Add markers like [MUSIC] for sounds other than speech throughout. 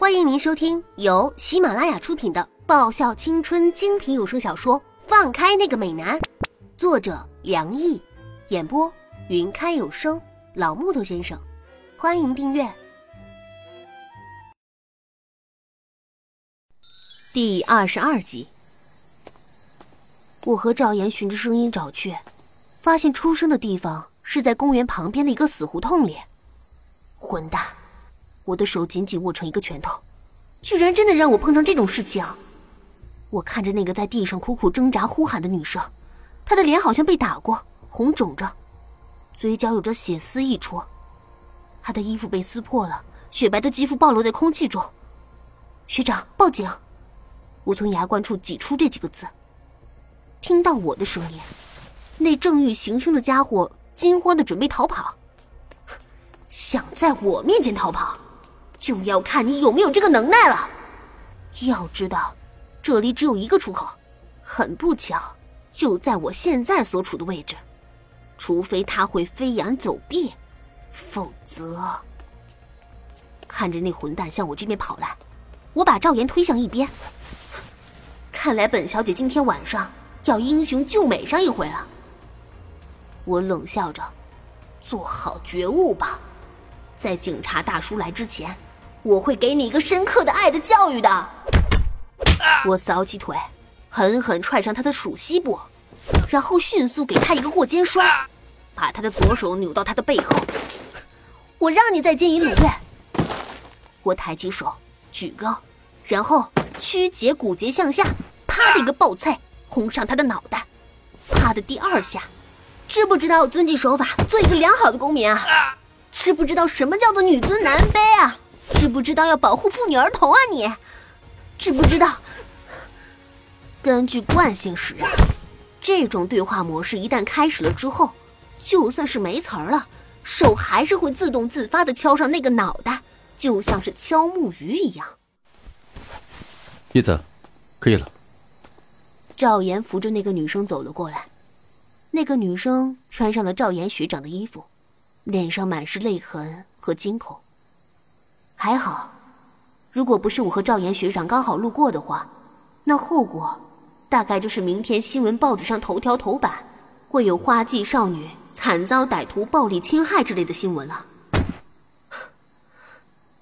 欢迎您收听由喜马拉雅出品的爆笑青春精品有声小说《放开那个美男》，作者梁毅，演播云开有声老木头先生。欢迎订阅第二十二集。我和赵岩循着声音找去，发现出生的地方是在公园旁边的一个死胡同里。混蛋！我的手紧紧握成一个拳头，居然真的让我碰上这种事情。我看着那个在地上苦苦挣扎、呼喊的女生，她的脸好像被打过，红肿着，嘴角有着血丝溢出，她的衣服被撕破了，雪白的肌肤暴露在空气中。学长，报警！我从牙关处挤出这几个字。听到我的声音，那正欲行凶的家伙惊慌的准备逃跑。[LAUGHS] 想在我面前逃跑，就要看你有没有这个能耐了。要知道，这里只有一个出口，很不巧，就在我现在所处的位置。除非他会飞檐走壁，否则……看着那混蛋向我这边跑来，我把赵岩推向一边。看来本小姐今天晚上要英雄救美上一回了。我冷笑着，做好觉悟吧。在警察大叔来之前，我会给你一个深刻的爱的教育的。我扫起腿，狠狠踹上他的属膝部，然后迅速给他一个过肩摔，把他的左手扭到他的背后。我让你再见一鲁月。我抬起手，举高，然后曲节骨节向下，啪的一个暴踹轰上他的脑袋。啪的第二下，知不知道遵纪守法，做一个良好的公民啊？知不知道什么叫做女尊男卑啊？知不知道要保护妇女儿童啊？你知不知道？根据惯性使然，这种对话模式一旦开始了之后，就算是没词儿了，手还是会自动自发的敲上那个脑袋，就像是敲木鱼一样。叶子，可以了。赵岩扶着那个女生走了过来，那个女生穿上了赵岩学长的衣服。脸上满是泪痕和惊恐。还好，如果不是我和赵岩学长刚好路过的话，那后果大概就是明天新闻报纸上头条头版会有花季少女惨遭歹徒暴力侵害之类的新闻了。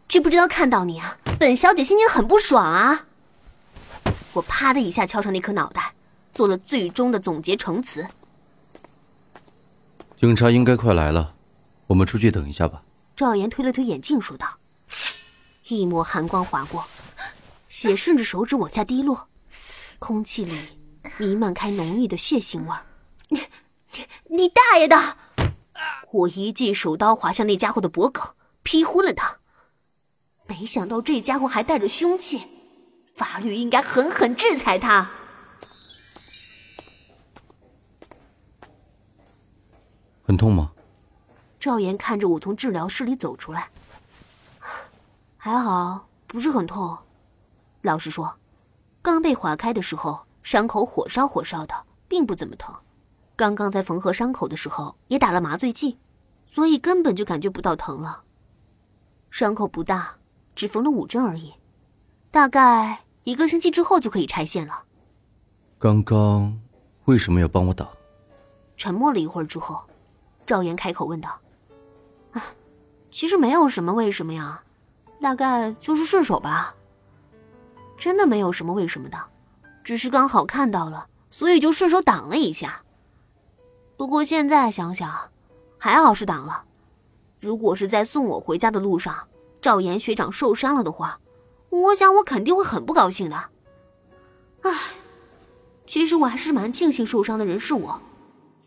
知不知道看到你啊，本小姐心情很不爽啊！我啪的一下敲上那颗脑袋，做了最终的总结陈词。警察应该快来了。我们出去等一下吧。赵岩推了推眼镜，说道：“一抹寒光划过，血顺着手指往下滴落，空气里弥漫开浓郁的血腥味儿。你、你、你大爷的！”我一记手刀划向那家伙的脖颈，劈昏了他。没想到这家伙还带着凶器，法律应该狠狠制裁他。很痛吗？赵岩看着我从治疗室里走出来，还好不是很痛。老实说，刚被划开的时候，伤口火烧火烧的，并不怎么疼。刚刚在缝合伤口的时候也打了麻醉剂，所以根本就感觉不到疼了。伤口不大，只缝了五针而已，大概一个星期之后就可以拆线了。刚刚为什么要帮我打？沉默了一会儿之后，赵岩开口问道。啊其实没有什么为什么呀，大概就是顺手吧。真的没有什么为什么的，只是刚好看到了，所以就顺手挡了一下。不过现在想想，还好是挡了。如果是在送我回家的路上，赵岩学长受伤了的话，我想我肯定会很不高兴的。唉，其实我还是蛮庆幸受伤的人是我，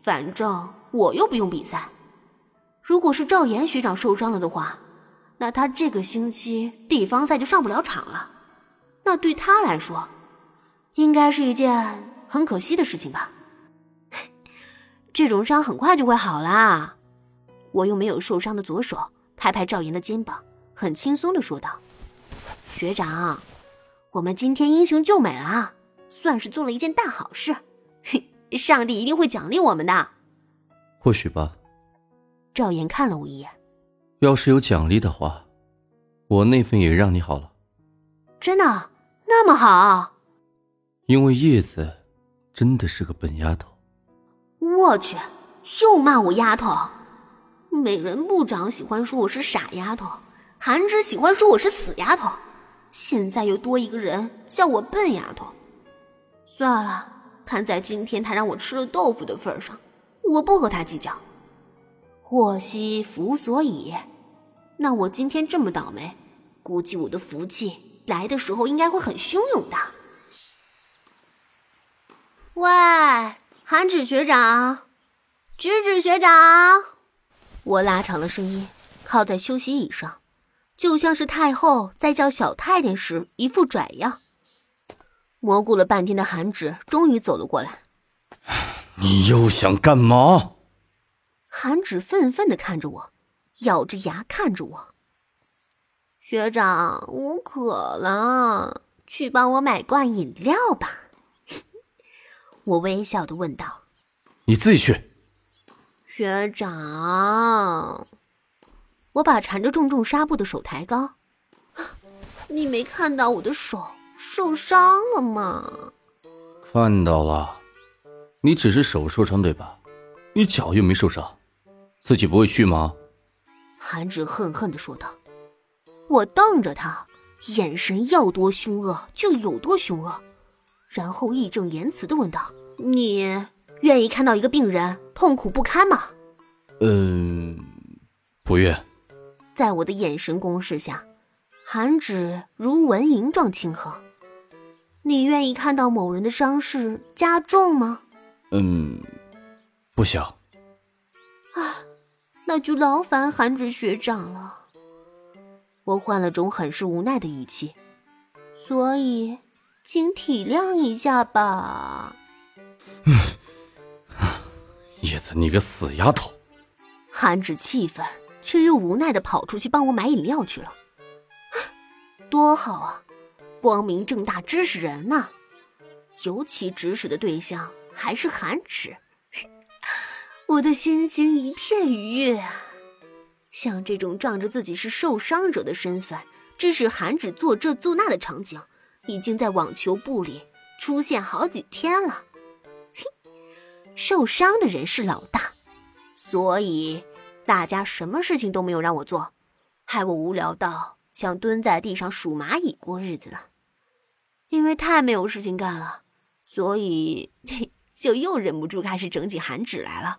反正我又不用比赛。如果是赵岩学长受伤了的话，那他这个星期地方赛就上不了场了。那对他来说，应该是一件很可惜的事情吧。这种伤很快就会好啦。我又没有受伤的左手，拍拍赵岩的肩膀，很轻松的说道：“学长，我们今天英雄救美了，算是做了一件大好事。上帝一定会奖励我们的。”或许吧。赵岩看了我一眼，要是有奖励的话，我那份也让你好了。真的那么好？因为叶子真的是个笨丫头。我去，又骂我丫头。美人部长喜欢说我是傻丫头，韩芷喜欢说我是死丫头，现在又多一个人叫我笨丫头。算了，看在今天他让我吃了豆腐的份上，我不和他计较。祸兮福所倚，那我今天这么倒霉，估计我的福气来的时候应该会很汹涌的。喂，韩芷学长，芷芷学长，我拉长了声音，靠在休息椅上，就像是太后在叫小太监时一副拽样。蘑菇了半天的韩芷终于走了过来。你又想干嘛？韩芷愤愤的看着我，咬着牙看着我。学长，我渴了，去帮我买罐饮料吧。[LAUGHS] 我微笑的问道。你自己去。学长，我把缠着重重纱布的手抬高。[LAUGHS] 你没看到我的手？受伤了吗？看到了，你只是手受伤对吧？你脚又没受伤，自己不会去吗？韩芷恨恨的说道。我瞪着他，眼神要多凶恶就有多凶恶，然后义正言辞的问道：“你愿意看到一个病人痛苦不堪吗？”“嗯，不愿。”在我的眼神攻势下，韩芷如蚊蝇状轻哼。你愿意看到某人的伤势加重吗？嗯，不想。啊，那就劳烦韩芷学长了。我换了种很是无奈的语气，所以请体谅一下吧。嗯，叶子，你个死丫头！韩芷气愤却又无奈的跑出去帮我买饮料去了。[LAUGHS] 多好啊！光明正大指使人呢，尤其指使的对象还是韩芷，我的心情一片愉悦啊！像这种仗着自己是受伤者的身份，指使韩芷做这做那的场景，已经在网球部里出现好几天了。受伤的人是老大，所以大家什么事情都没有让我做，害我无聊到想蹲在地上数蚂蚁过日子了。因为太没有事情干了，所以 [LAUGHS] 就又忍不住开始整起韩芷来了。